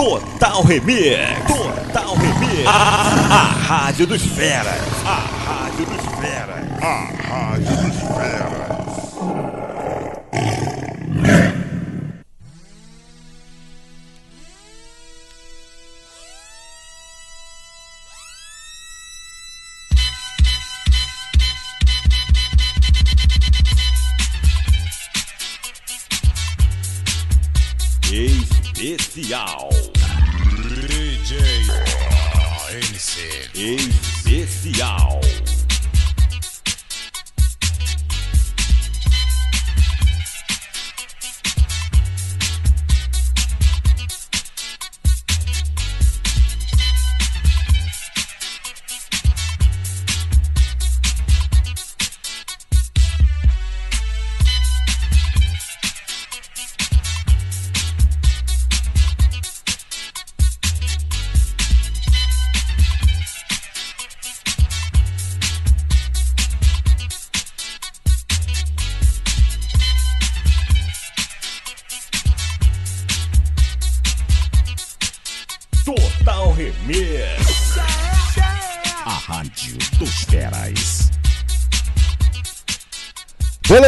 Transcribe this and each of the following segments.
Total Remix. Total Remix. A, a Rádio dos Feras. A Rádio dos Feras. A Rádio dos Feras.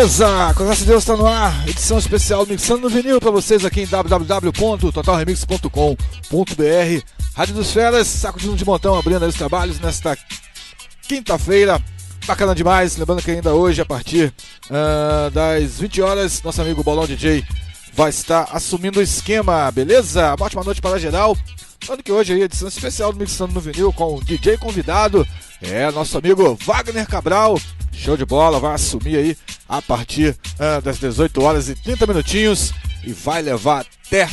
Beleza, com graças a Deus está no ar, edição especial mixando no vinil para vocês aqui em www.totalremix.com.br. Rádio dos Feras, saco de um de montão abrindo aí os trabalhos nesta quinta-feira. Bacana demais, lembrando que ainda hoje, a partir ah, das 20 horas, nosso amigo Bolão DJ vai estar assumindo o esquema, beleza? Uma ótima noite para geral. Lembrando que hoje aí, edição especial do Mixando no Vinil com o DJ convidado, é nosso amigo Wagner Cabral. Show de bola, vai assumir aí a partir ah, das 18 horas e 30 minutinhos e vai levar até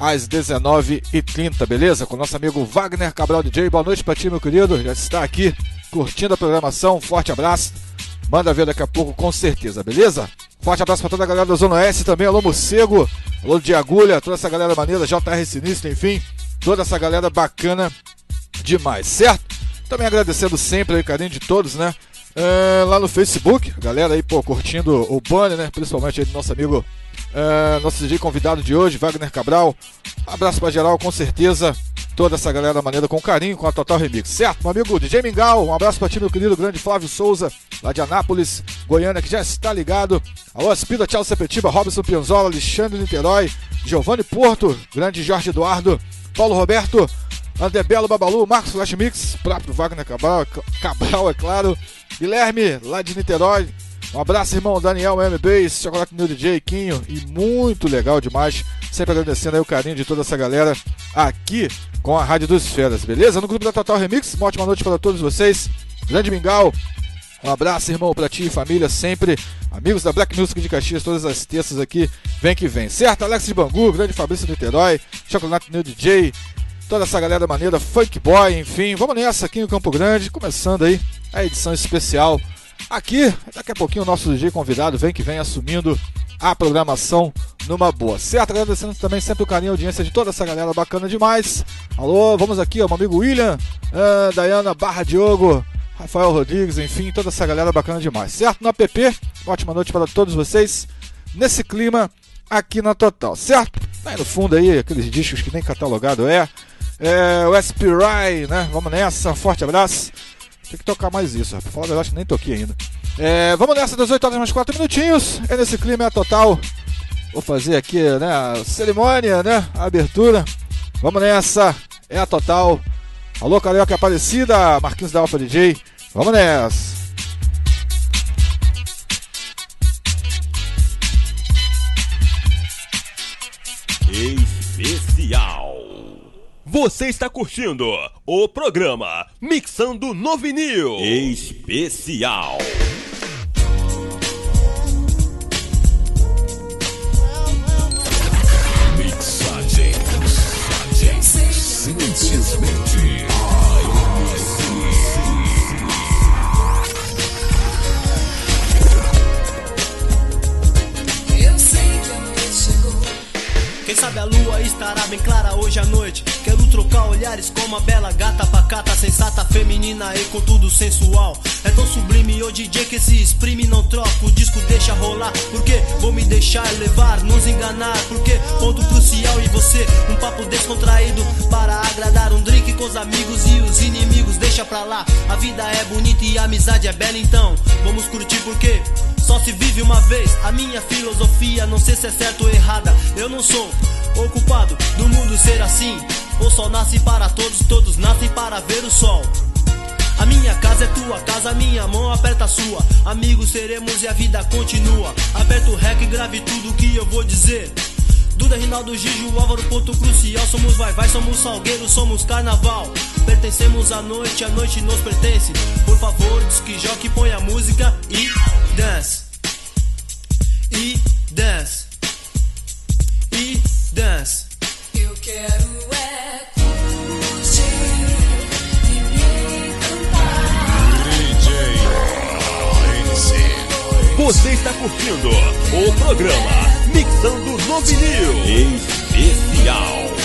às 19h30, beleza? Com nosso amigo Wagner Cabral DJ. Boa noite pra ti, meu querido. Já está aqui curtindo a programação. Forte abraço. Manda ver daqui a pouco, com certeza, beleza? Forte abraço pra toda a galera da Zona Oeste também. Alô, Morcego. Alô, de Agulha. Toda essa galera maneira. JR Sinistro, enfim. Toda essa galera bacana demais, certo? Também agradecendo sempre aí o carinho de todos, né? É, lá no Facebook, galera aí, pô, curtindo o banner, né? Principalmente aí do nosso amigo, é, nosso DJ convidado de hoje, Wagner Cabral. Abraço pra geral, com certeza. Toda essa galera maneira com carinho, com a Total Remix, certo? Meu amigo DJ Mingau, um abraço pra ti, meu querido grande Flávio Souza, lá de Anápolis, Goiânia, que já está ligado. Alô, Aspida, Tchau Sepetiba, Robson Pianzola, Alexandre Niterói, Giovanni Porto, grande Jorge Eduardo, Paulo Roberto, André Belo Babalu, Marcos Flash Mix, próprio Wagner Cabral, Cabral, é claro. Guilherme, lá de Niterói. Um abraço, irmão Daniel, MB, Chocolate New DJ, Quinho. E muito legal demais. Sempre agradecendo aí o carinho de toda essa galera aqui com a Rádio dos Feras, beleza? No grupo da Total Remix, uma ótima noite para todos vocês. Grande Mingau, um abraço, irmão, pra ti e família, sempre. Amigos da Black Music de Caxias, todas as terças aqui, vem que vem, certo? Alex de Bangu, grande Fabrício do Niterói, Chocolate New DJ, toda essa galera maneira, Funk Boy, enfim. Vamos nessa aqui no Campo Grande, começando aí a edição especial. Aqui, daqui a pouquinho o nosso DJ convidado vem que vem assumindo a programação numa boa, certo? Agradecendo também sempre o carinho e audiência de toda essa galera bacana demais. Alô, vamos aqui, ó, meu amigo William, ah, Dayana Barra Diogo, Rafael Rodrigues, enfim, toda essa galera bacana demais, certo? No app, ótima noite para todos vocês, nesse clima aqui na Total, certo? Tá aí no fundo aí, aqueles discos que nem catalogado é, é o SPRI, né? Vamos nessa, forte abraço. Tem que tocar mais isso, pra falar a verdade, nem toquei ainda. É, vamos nessa, 18 horas mais 4 minutinhos, é nesse clima é a Total. Vou fazer aqui, né, a cerimônia, né, a abertura. Vamos nessa, é a Total. Alô, Carioca Aparecida, Marquinhos da Alfa DJ. Vamos nessa. Especial. Você está curtindo o programa Mixando no Vinil. Especial. Quem sabe a está estará bem clara hoje à noite. Quero trocar olhares com uma bela gata pacata, sensata, feminina e com tudo sensual. É tão sublime o DJ que se exprime, não troca. O disco deixa rolar, porque vou me deixar levar, nos enganar. Porque ponto crucial e você, um papo descontraído para agradar um drink com os amigos e os inimigos. Deixa pra lá, a vida é bonita e a amizade é bela, então vamos curtir porque só se vive uma vez. A minha filosofia, não sei se é certo ou errada. Eu não sou ocupado do mundo ser assim. O sol nasce para todos, todos nascem para ver o sol. A minha casa é tua casa, minha mão aperta a sua. Amigos seremos e a vida continua. Aperta o rec e grave tudo que eu vou dizer. Duda, Rinaldo, Gigi, Álvaro, ponto crucial. Somos vai, vai, somos salgueiro, somos carnaval. Pertencemos à noite, a noite nos pertence. Por favor, diz que joque, põe a música e dance. E dance. E dance. Eu quero é curtir e me encantar. DJ. Você está curtindo o programa Mixando no Vinil Especial.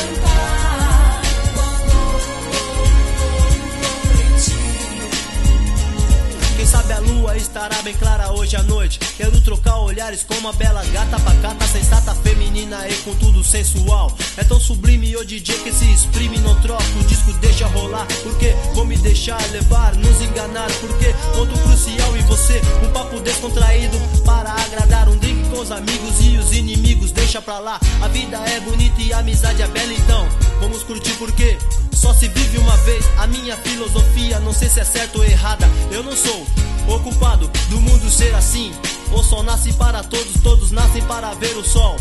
Quem sabe a lua estará bem clara hoje à noite. Quero trocar olhares com uma bela gata pacata, sensata, feminina e com tudo sensual. É tão sublime o DJ que se exprime, não troca. O disco deixa rolar, porque vou me deixar levar, nos enganar. Porque ponto crucial e você, um papo descontraído para agradar um drink os amigos e os inimigos. Deixa pra lá, a vida é bonita e a amizade é bela, então vamos curtir porque só se vive uma vez. A minha filosofia, não sei se é certo ou errada. Eu não sou ocupado do mundo ser assim. O sol nasce para todos, todos nascem para ver o sol.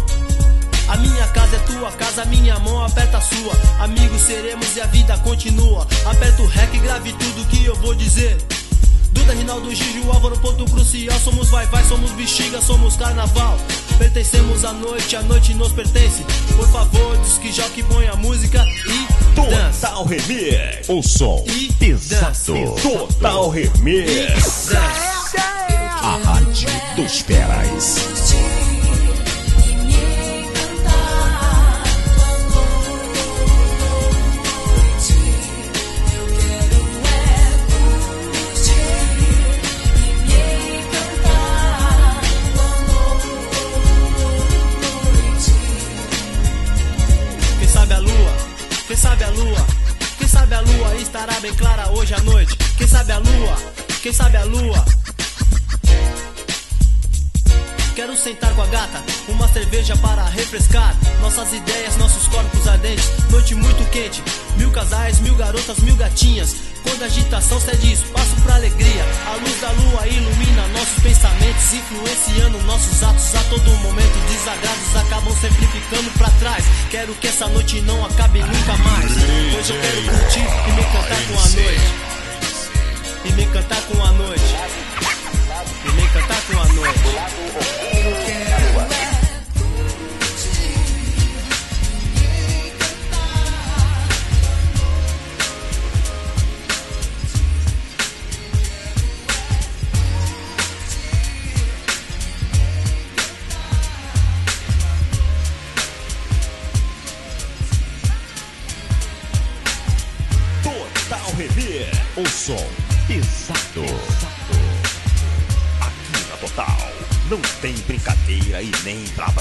A minha casa é tua casa, minha mão aperta a sua. Amigos seremos e a vida continua. Aperta o rec grave tudo que eu vou dizer. Duda, Rinaldo, Gigi, Álvaro, ponto crucial. Somos vai, vai, somos bexiga, somos carnaval. Pertencemos à noite, a noite nos pertence. Por favor, diz que joque, põe a música e dança. Total Remix. O som E pesado. Total Remix. Dança. A rádio dos feras. Nossas ideias, nossos corpos ardentes. Noite muito quente, mil casais, mil garotas, mil gatinhas. Quando a agitação cede espaço pra alegria, a luz da lua ilumina nossos pensamentos, influenciando nossos atos a todo momento. Desagrados acabam sempre ficando pra trás. Quero que essa noite não acabe nunca mais. Hoje eu quero curtir e me encantar com a noite. E me encantar com a noite. E me encantar com a noite. E nem blá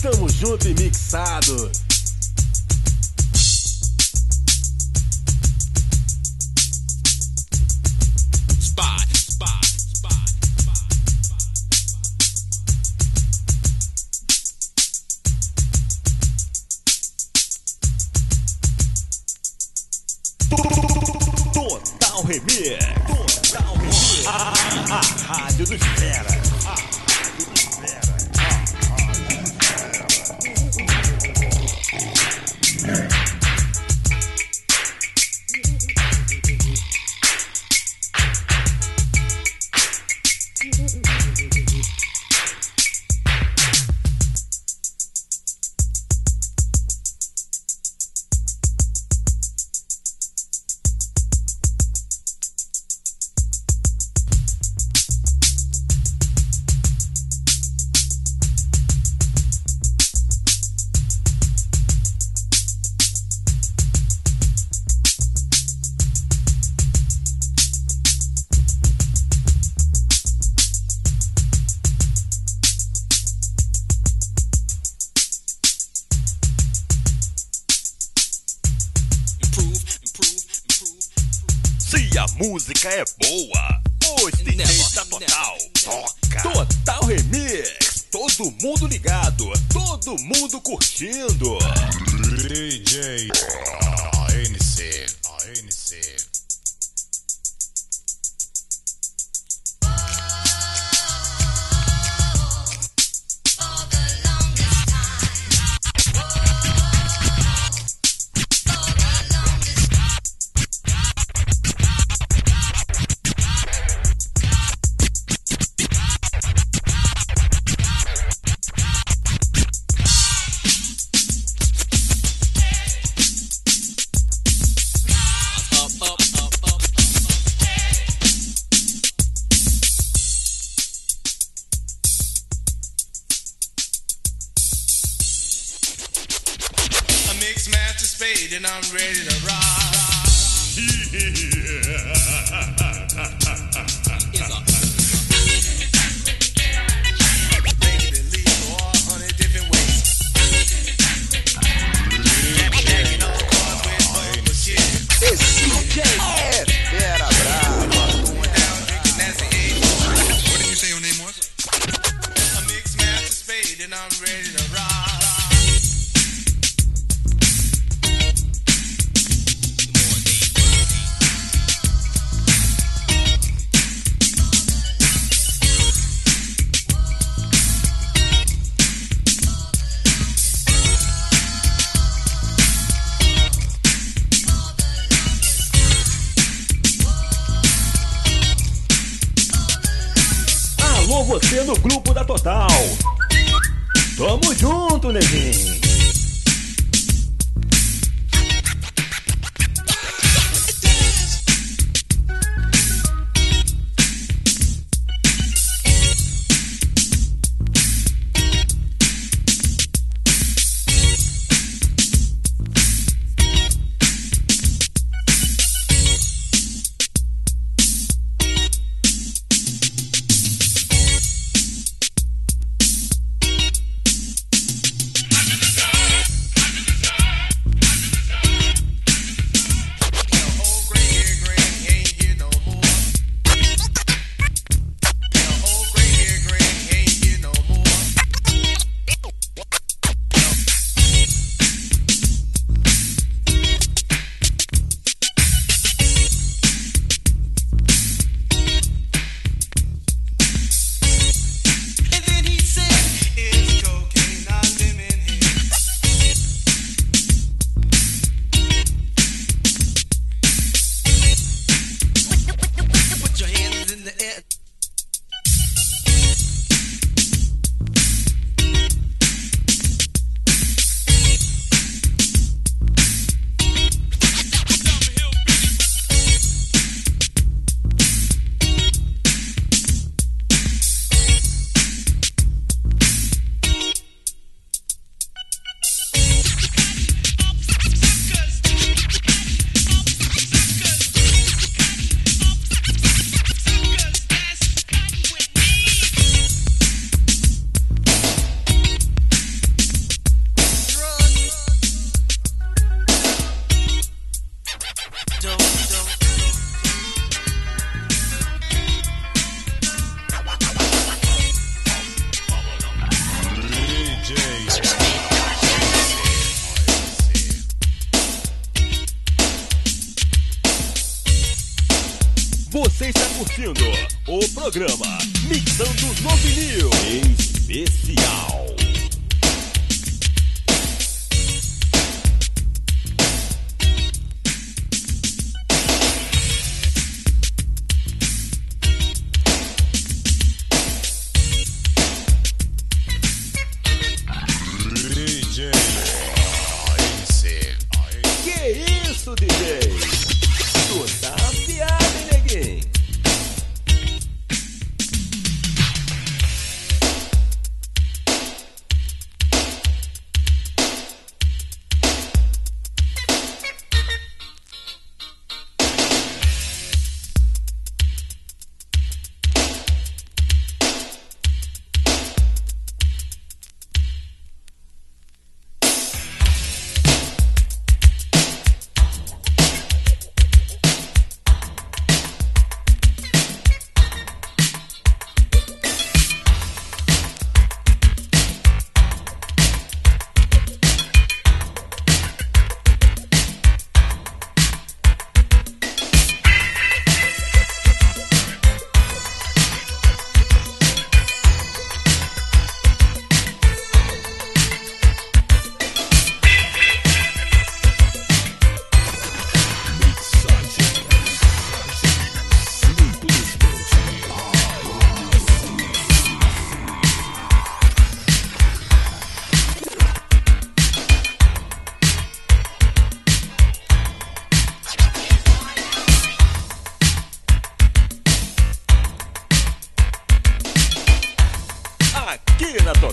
Tamo junto e mixado.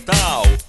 Aqui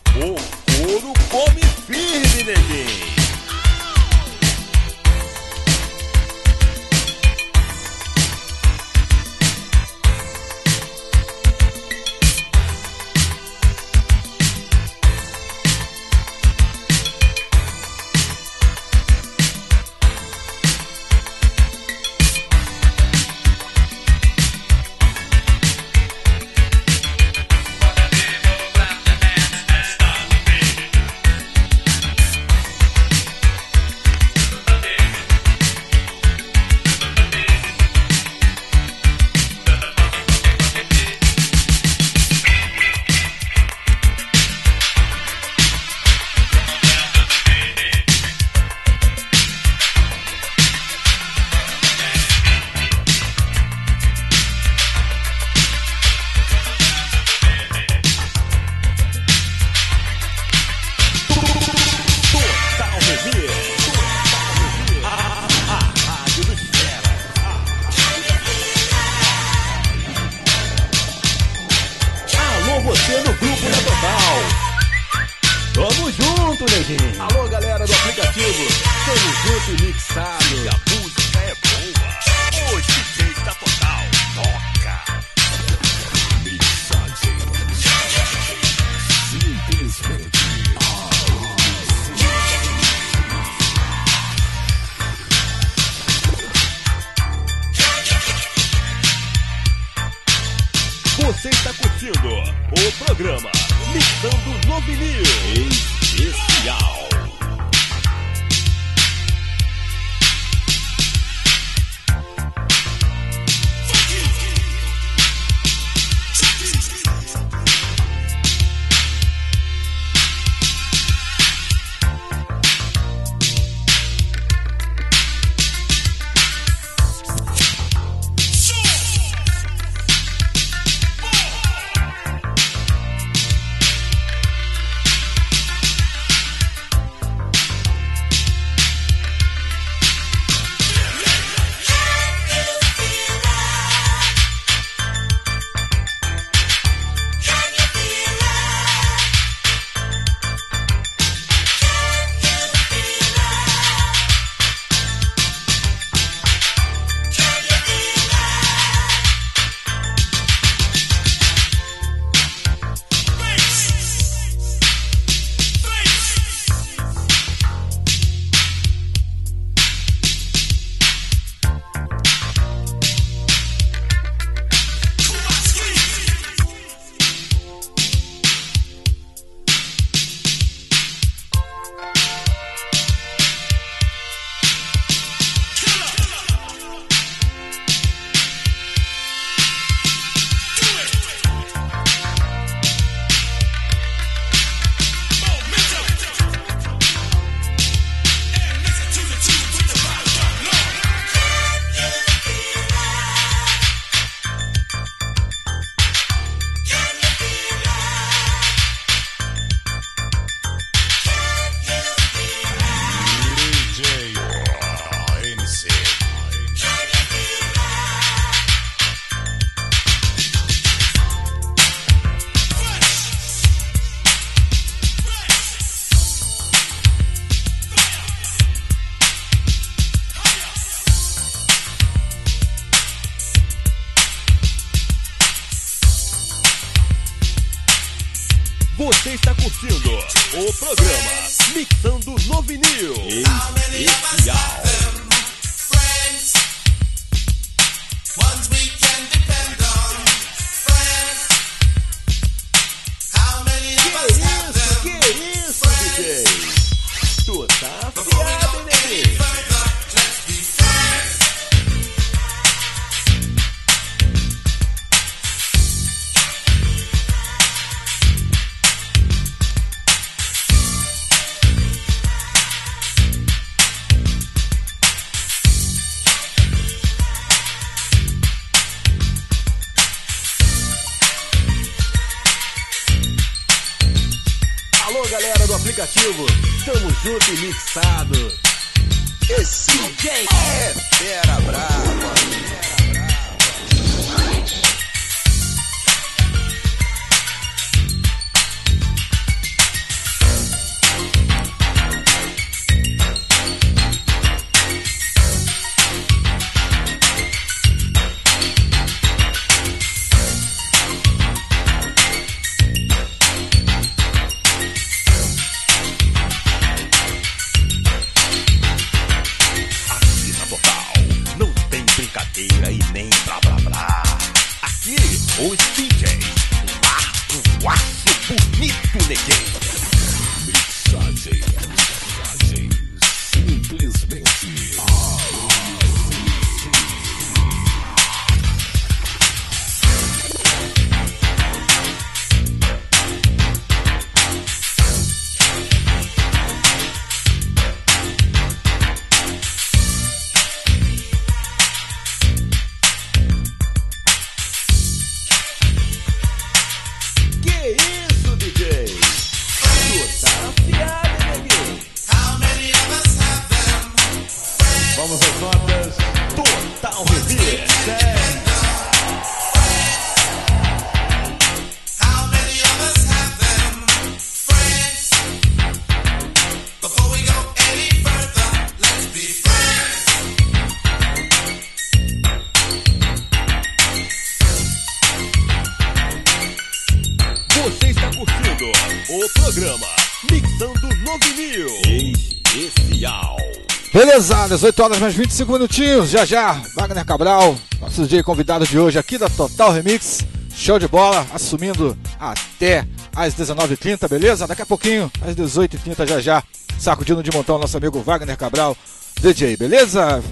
Beleza, 18 horas mais 25 minutinhos. Já já, Wagner Cabral, nosso DJ convidado de hoje aqui da Total Remix. Show de bola, assumindo até às 19h30, beleza? Daqui a pouquinho, às 18h30 já já, sacudindo de montão nosso amigo Wagner Cabral, DJ, beleza?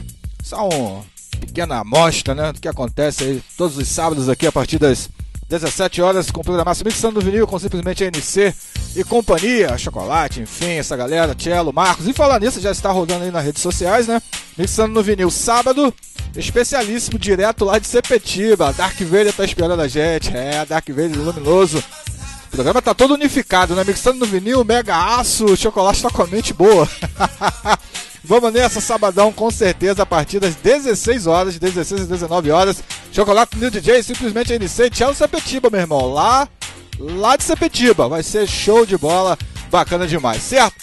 Só uma pequena amostra, né, do que acontece aí todos os sábados aqui a partir das 17 horas com programação Mixando do Vinil com simplesmente ANC e companhia, Chocolate, enfim, essa galera, Cello, Marcos. E falar nisso, já está rodando aí nas redes sociais, né? Mixando no Vinil sábado, especialíssimo direto lá de Sepetiba. Dark Vader tá esperando a gente, é, Dark Vader luminoso. O programa tá todo unificado, né? Mixando no vinil, mega aço, chocolate tá com a mente boa. Vamos nessa, sabadão, com certeza, a partir das 16 horas, de 16 às 19 horas. Chocolate New DJ, simplesmente NC, Tchau Sepetiba, meu irmão. Lá, lá de Sepetiba. Vai ser show de bola, bacana demais, certo?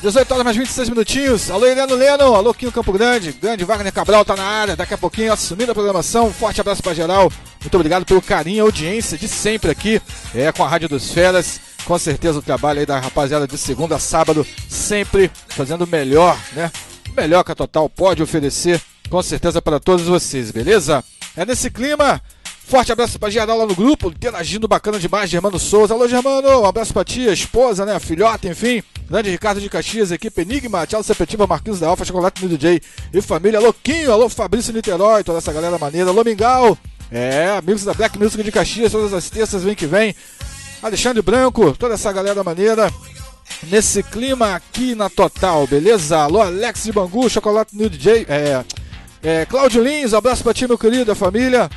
18 horas mais 26 minutinhos. Alô, Heleno Leno. Alô, Quinho Campo Grande. Grande Wagner Cabral tá na área. Daqui a pouquinho assumindo a programação. Forte abraço pra geral. Muito obrigado pelo carinho e audiência de sempre aqui. É, com a Rádio dos Feras. Com certeza o trabalho aí da rapaziada de segunda a sábado. Sempre fazendo o melhor, né? O melhor que a Total pode oferecer. Com certeza para todos vocês, beleza? É nesse clima. Forte abraço pra geral lá no grupo, interagindo bacana demais, Germano Souza. Alô, Germano, um abraço pra tia, esposa, né, filhota, enfim. Grande Ricardo de Caxias, equipe Enigma, Tchau Sepetiba, Marquinhos da Alfa, Chocolate no DJ e família. Alô, Quinho, alô, Fabrício Niterói, toda essa galera maneira. Alô, Mingau, é, amigos da Black Music de Caxias, todas as terças, vem que vem. Alexandre Branco, toda essa galera maneira. Nesse clima aqui na Total, beleza? Alô, Alex de Bangu, Chocolate no DJ, é, é, Cláudio Lins, abraço pra ti, meu querido, a família.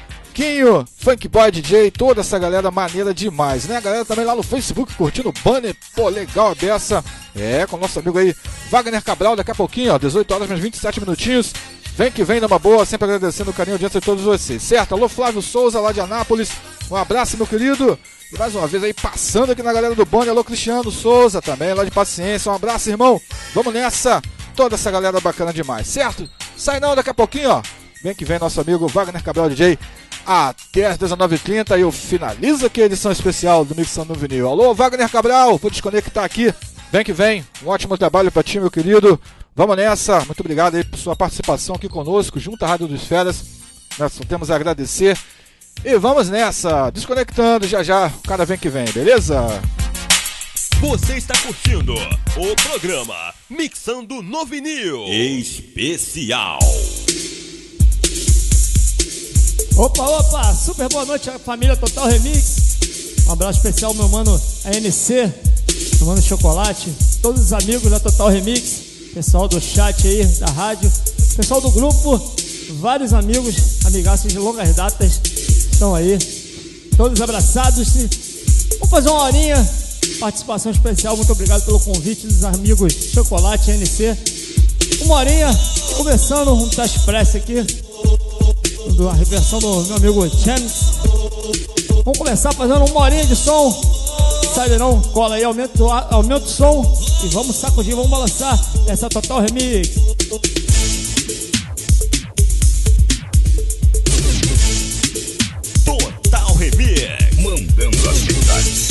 Quinho, Funk Boy DJ, toda essa galera maneira demais, né? A galera também lá no Facebook curtindo o banner, pô, legal a beça. É, com o nosso amigo aí, Wagner Cabral, daqui a pouquinho, ó, 18 horas mais 27 minutinhos. Vem que vem numa boa, sempre agradecendo o carinho de todos vocês, certo? Alô, Flávio Souza, lá de Anápolis, um abraço, meu querido. E mais uma vez aí, passando aqui na galera do bonde, alô, Cristiano Souza também, lá de Paciência, um abraço, irmão. Vamos nessa, toda essa galera bacana demais, certo? Sai não, daqui a pouquinho, ó. Vem que vem nosso amigo Wagner Cabral DJ até as 19h30 e eu finalizo aqui a edição especial do Mixando no Vinil. Alô, Wagner Cabral, vou desconectar aqui. Vem que vem, um ótimo trabalho pra ti, meu querido. Vamos nessa, muito obrigado aí por sua participação aqui conosco, junto à Rádio dos Feras. Nós só temos a agradecer. E vamos nessa, desconectando já já, o cara vem que vem, beleza? Você está curtindo o programa Mixando no Vinil. Especial. Opa, opa, super boa noite família Total Remix. Um abraço especial meu mano ANC, meu mano Chocolate, todos os amigos da Total Remix, pessoal do chat aí, da rádio, pessoal do grupo, vários amigos, amigaços de longas datas estão aí, todos abraçados. Vamos fazer uma horinha, participação especial, muito obrigado pelo convite dos amigos Chocolate ANC. Uma horinha, conversando, um tá expresso aqui, da reversão do meu amigo James. Vamos começar fazendo uma horinha de som. Sai não, cola aí, aumenta, aumenta o som e vamos sacudir, vamos balançar essa total remix. Total Remix. Mandando as.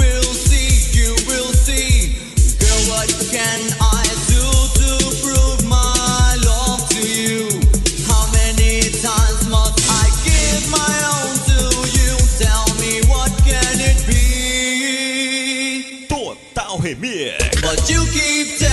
You keep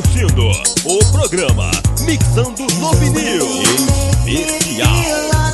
curtindo o programa Mixando no Vinil Especial.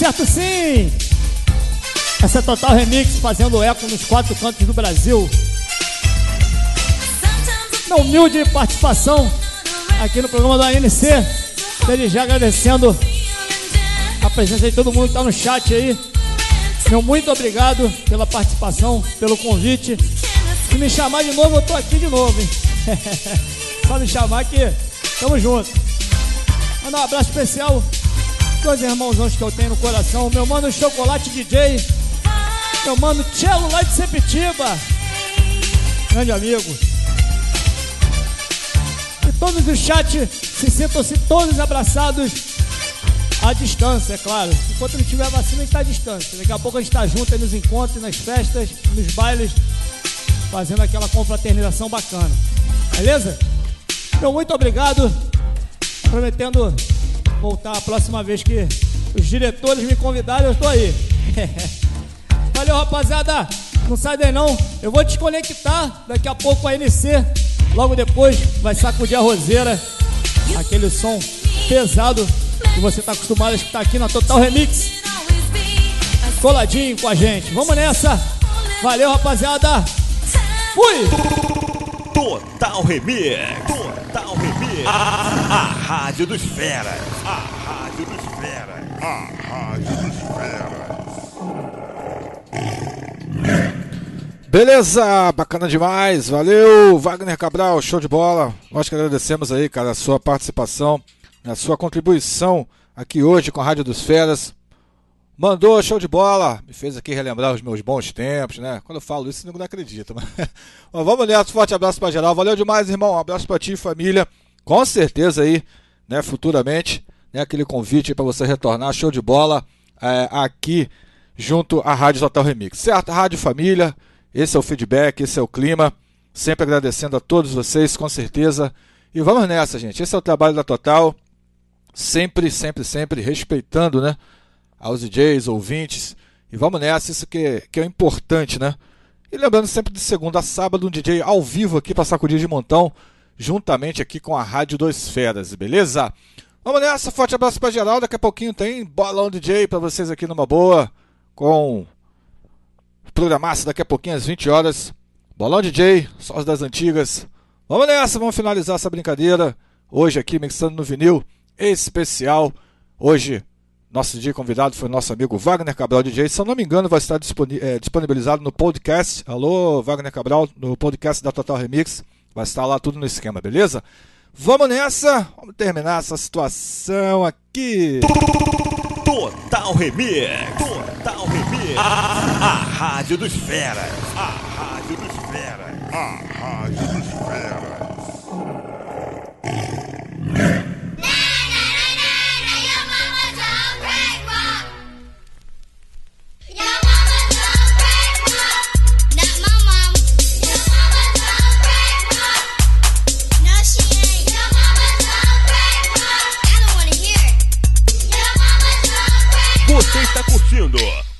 Certo, sim! Essa é Total Remix fazendo eco nos quatro cantos do Brasil. Na humilde participação aqui no programa do ANC. Desde já agradecendo a presença de todo mundo que tá no chat aí. Meu muito obrigado pela participação, pelo convite. Se me chamar de novo, eu tô aqui de novo, hein? Só me chamar que tamo junto. Mandar um abraço especial Dois irmãozões que eu tenho no coração. Meu mano Chocolate DJ. Meu mano Cello lá de Sepetiba. Grande amigo. E todos do chat se sintam-se todos abraçados à distância, é claro. Enquanto não tiver vacina, a gente está à distância. Daqui a pouco a gente está junto nos encontros, nas festas, nos bailes, fazendo aquela confraternização bacana. Beleza? Então, muito obrigado. Prometendo voltar a próxima vez que os diretores me convidarem, eu estou aí. Valeu, rapaziada. Não sai daí não. Eu vou desconectar daqui a pouco a NC. Logo depois vai sacudir a roseira. Aquele som pesado que você está acostumado a escutar aqui na Total Remix. Coladinho com a gente. Vamos nessa. Valeu, rapaziada. Fui! Total Remix. Total Remix. A, a Rádio dos Feras. A Rádio dos Feras. A Rádio dos Feras. Beleza, bacana demais, valeu, Wagner Cabral, show de bola. Nós que agradecemos aí, cara, a sua participação, a sua contribuição aqui hoje com a Rádio dos Feras. Mandou, show de bola, me fez aqui relembrar os meus bons tempos, né? Quando eu falo isso, ninguém acredita. Mas... Bom, vamos nessa, forte abraço pra geral, valeu demais, irmão, um abraço pra ti família. Com certeza aí, né, futuramente, né, aquele convite para você retornar, show de bola, é, aqui junto à Rádio Total Remix. Certo, Rádio Família, esse é o feedback, esse é o clima. Sempre agradecendo a todos vocês, com certeza. E vamos nessa, gente. Esse é o trabalho da Total. Sempre, sempre, sempre respeitando, né? Aos DJs, ouvintes. E vamos nessa, isso que, que é importante, né? E lembrando sempre de segunda a sábado, um DJ ao vivo aqui para sacudir de montão, juntamente aqui com a Rádio Dois Feras, beleza? Vamos nessa, forte abraço para geral. Daqui a pouquinho tem bolão DJ para vocês aqui numa boa, com programaço daqui a pouquinho às 20 horas. Bolão DJ, só das antigas. Vamos nessa, vamos finalizar essa brincadeira. Hoje aqui, mixando no vinil especial. Hoje, nosso DJ convidado foi nosso amigo Wagner Cabral DJ. Se eu não me engano, vai estar eh, disponibilizado no podcast. Alô, Wagner Cabral, no podcast da Total Remix. Vai estar lá tudo no esquema, beleza? Vamos nessa, vamos terminar essa situação aqui. Total Remix. Total Remix. A, a Rádio dos Feras. A Rádio dos Feras. A Rádio dos Feras.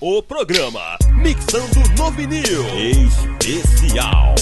O programa Mixando no Vinil Especial.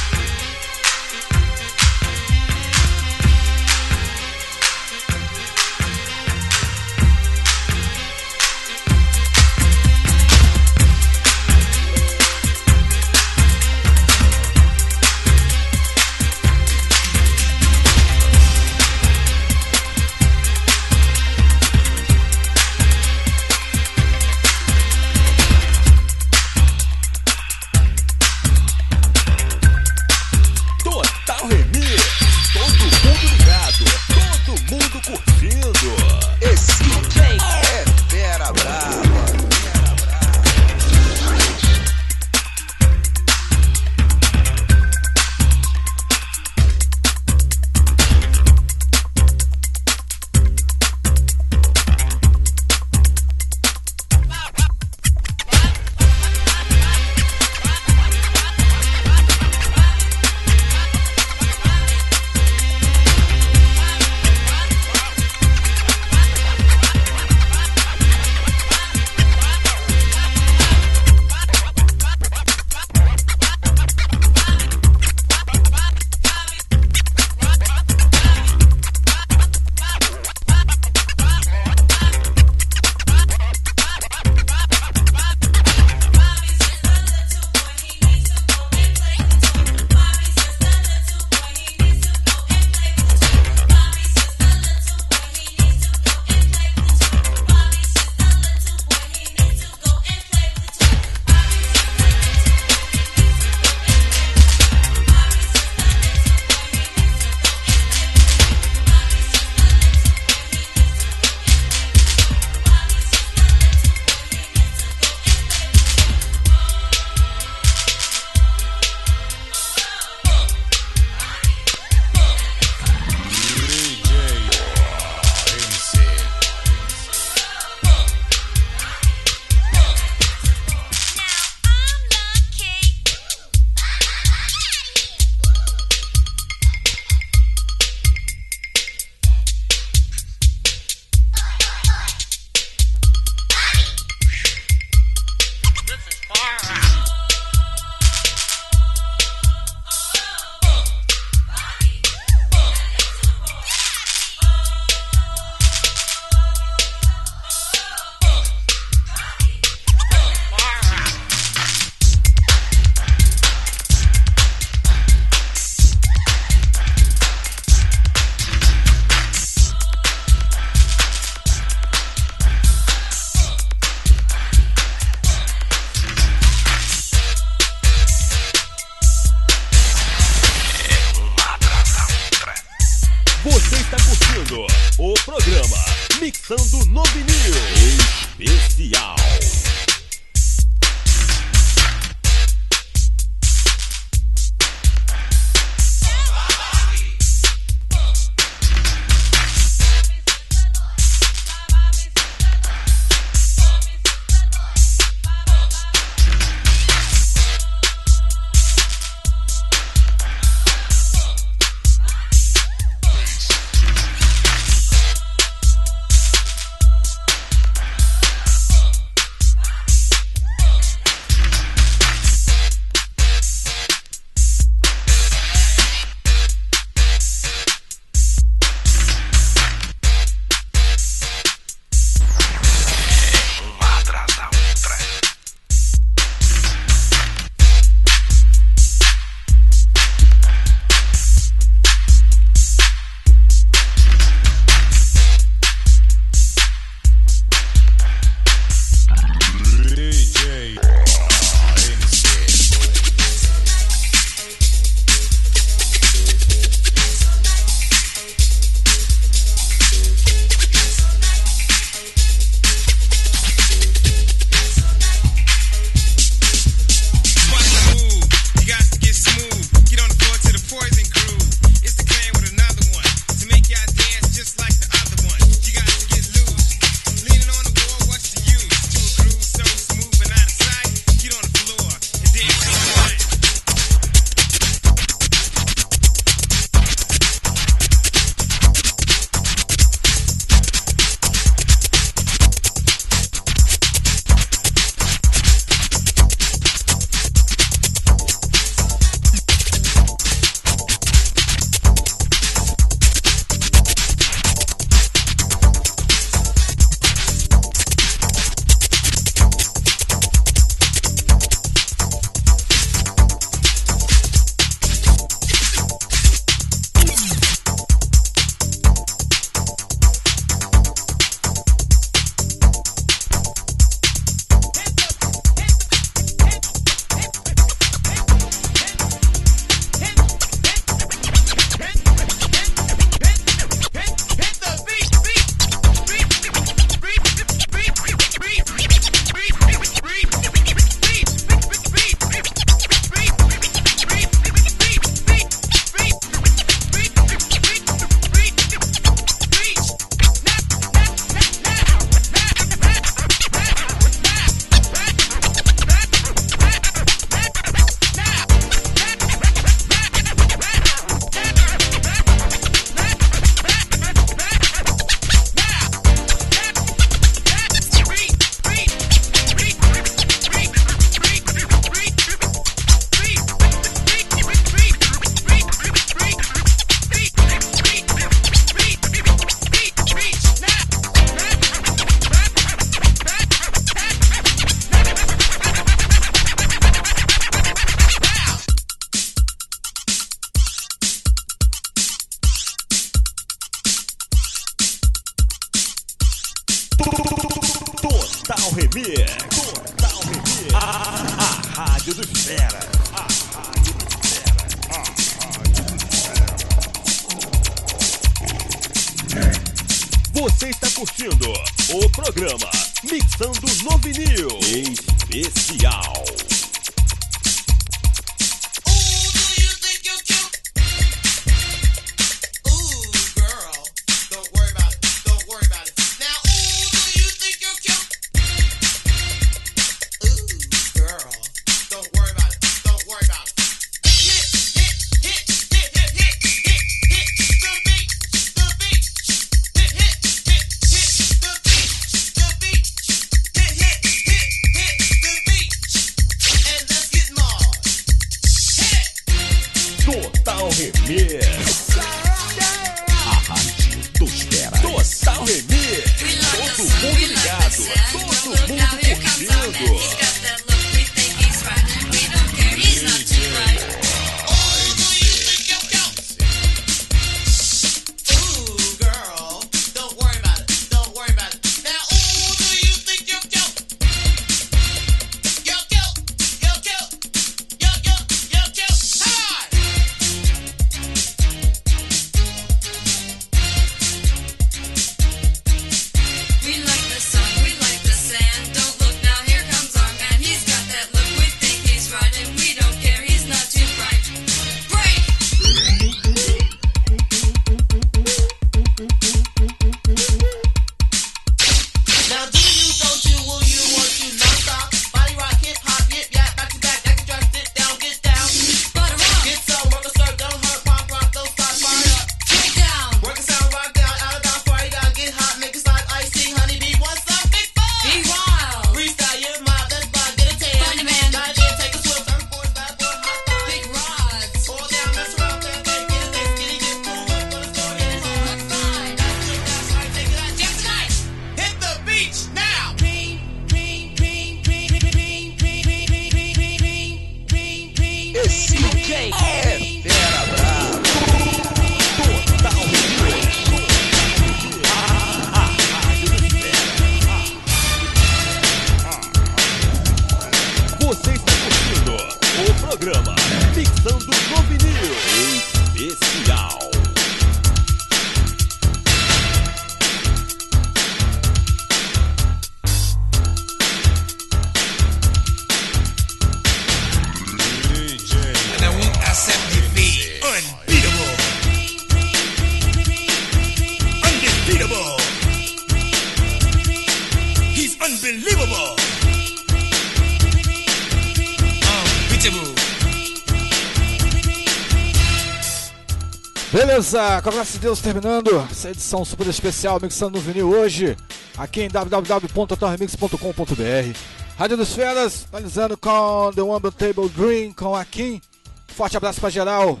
Beleza, com a graça de Deus terminando essa edição super especial mixando no vinil hoje, aqui em www.totalremix.com.br. Rádio dos Feras, finalizando com The One Table Dream com a Kim. Forte abraço pra geral.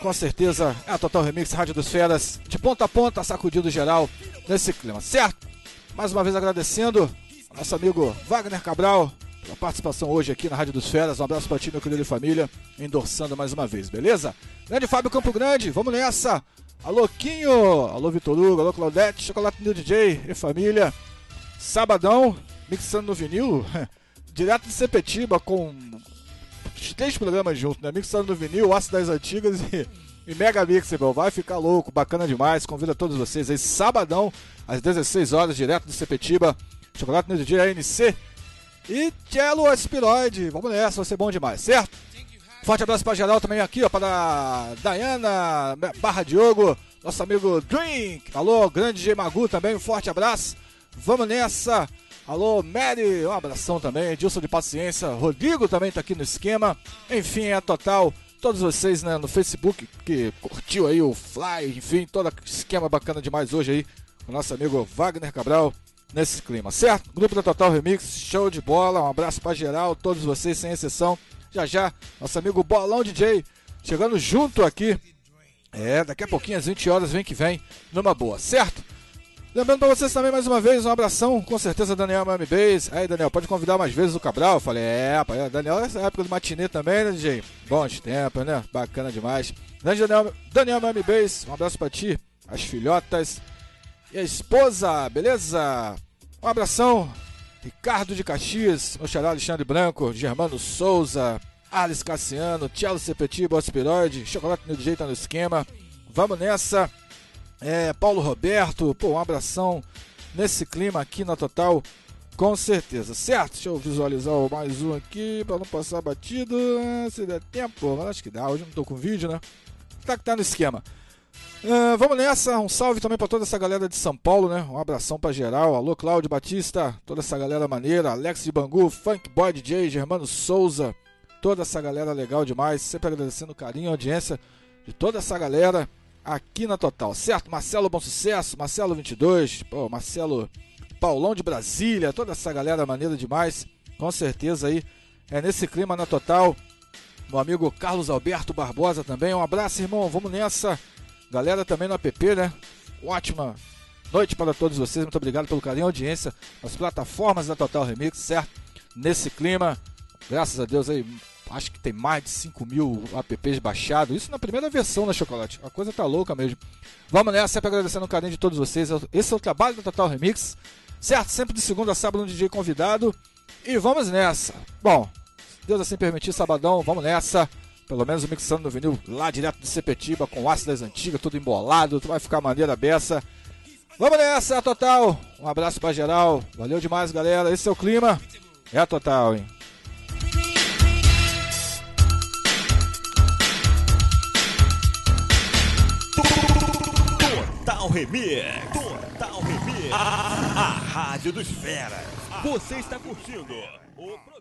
Com certeza é a Total Remix Rádio dos Feras, de ponta a ponta, sacudido geral nesse clima, certo? Mais uma vez agradecendo ao nosso amigo Wagner Cabral pela participação hoje aqui na Rádio dos Feras. Um abraço pra ti, meu querido e família, endossando mais uma vez, beleza? Grande Fábio Campo Grande, vamos nessa! Alô, Quinho! Alô, Vitor Hugo, alô, Claudete, Chocolate New DJ e família. Sabadão, mixando no vinil, direto de Sepetiba com três programas juntos, né? Mixando no vinil, Aço das Antigas e, e Mega Mixable. Vai ficar louco, bacana demais. Convido a todos vocês aí, sabadão, às 16 horas, direto de Sepetiba. Chocolate no DJ ANC e Cello Aspiroide. Vamos nessa, vai ser bom demais, certo? Forte abraço pra geral também aqui, ó, para Dayana Barra Diogo, nosso amigo Drink. Alô, grande G Magu também, um forte abraço. Vamos nessa. Alô, Mary, um abração também. Edilson de Paciência. Rodrigo também tá aqui no esquema. Enfim, é total. Todos vocês né, no Facebook que curtiu aí o Fly, enfim, todo esquema bacana demais hoje aí. O nosso amigo Wagner Cabral nesse clima, certo? Grupo da Total Remix, show de bola. Um abraço pra geral, todos vocês sem exceção. Já já, nosso amigo Bolão DJ chegando junto aqui. É, daqui a pouquinho, às 20 horas, vem que vem, numa boa, certo? Lembrando pra vocês também, mais uma vez, um abração, com certeza, Daniel Miami Base. Aí, Daniel, pode convidar mais vezes o Cabral? Eu falei, é, rapaz, Daniel, essa época do matinê também, né, DJ? Bons tempos, né? Bacana demais. Daniel, Daniel Miami Base, um abraço pra ti, as filhotas e a esposa, beleza? Um abração, Ricardo de Caxias, xará Alexandre Branco, Germano Souza, Alice Cassiano, Tchelo Sepetiba, Aspiroide, Chocolate no DJ tá no esquema. Vamos nessa. É, Paulo Roberto, pô, um abração nesse clima aqui na Total, com certeza, certo? Deixa eu visualizar mais um aqui para não passar batido, se der tempo, mas acho que dá, hoje não tô com vídeo, né? Tá que tá no esquema. Ah, vamos nessa, um salve também para toda essa galera de São Paulo, né? Um abração para geral. Alô, Cláudio Batista, toda essa galera maneira, Alex de Bangu, Funk Boy DJ, Germano Souza, toda essa galera legal demais. Sempre agradecendo o carinho e audiência de toda essa galera aqui na Total, certo? Marcelo Bom Sucesso, Marcelo 22, pô, Marcelo Paulão de Brasília, toda essa galera maneira demais. Com certeza aí é nesse clima na Total. Meu amigo Carlos Alberto Barbosa também. Um abraço, irmão. Vamos nessa. Galera também no app, né? Ótima noite para todos vocês. Muito obrigado pelo carinho e audiência nas plataformas da Total Remix, certo? Nesse clima, graças a Deus aí, acho que tem mais de 5 mil apps baixados. Isso na primeira versão da Chocolate. A coisa tá louca mesmo. Vamos nessa, sempre agradecendo o carinho de todos vocês. Esse é o trabalho da Total Remix, certo? Sempre de segunda a sábado um DJ convidado. E vamos nessa. Bom, Deus assim permitir, sabadão, vamos nessa. Pelo menos o mixando no vinil lá direto de Sepetiba, com aço das antigas, tudo embolado, vai ficar maneira beça. Vamos nessa, Total. Um abraço pra geral. Valeu demais, galera. Esse é o clima. É a Total, hein? Total Remix. Total Remix. A, a Rádio dos Feras. Você está curtindo o.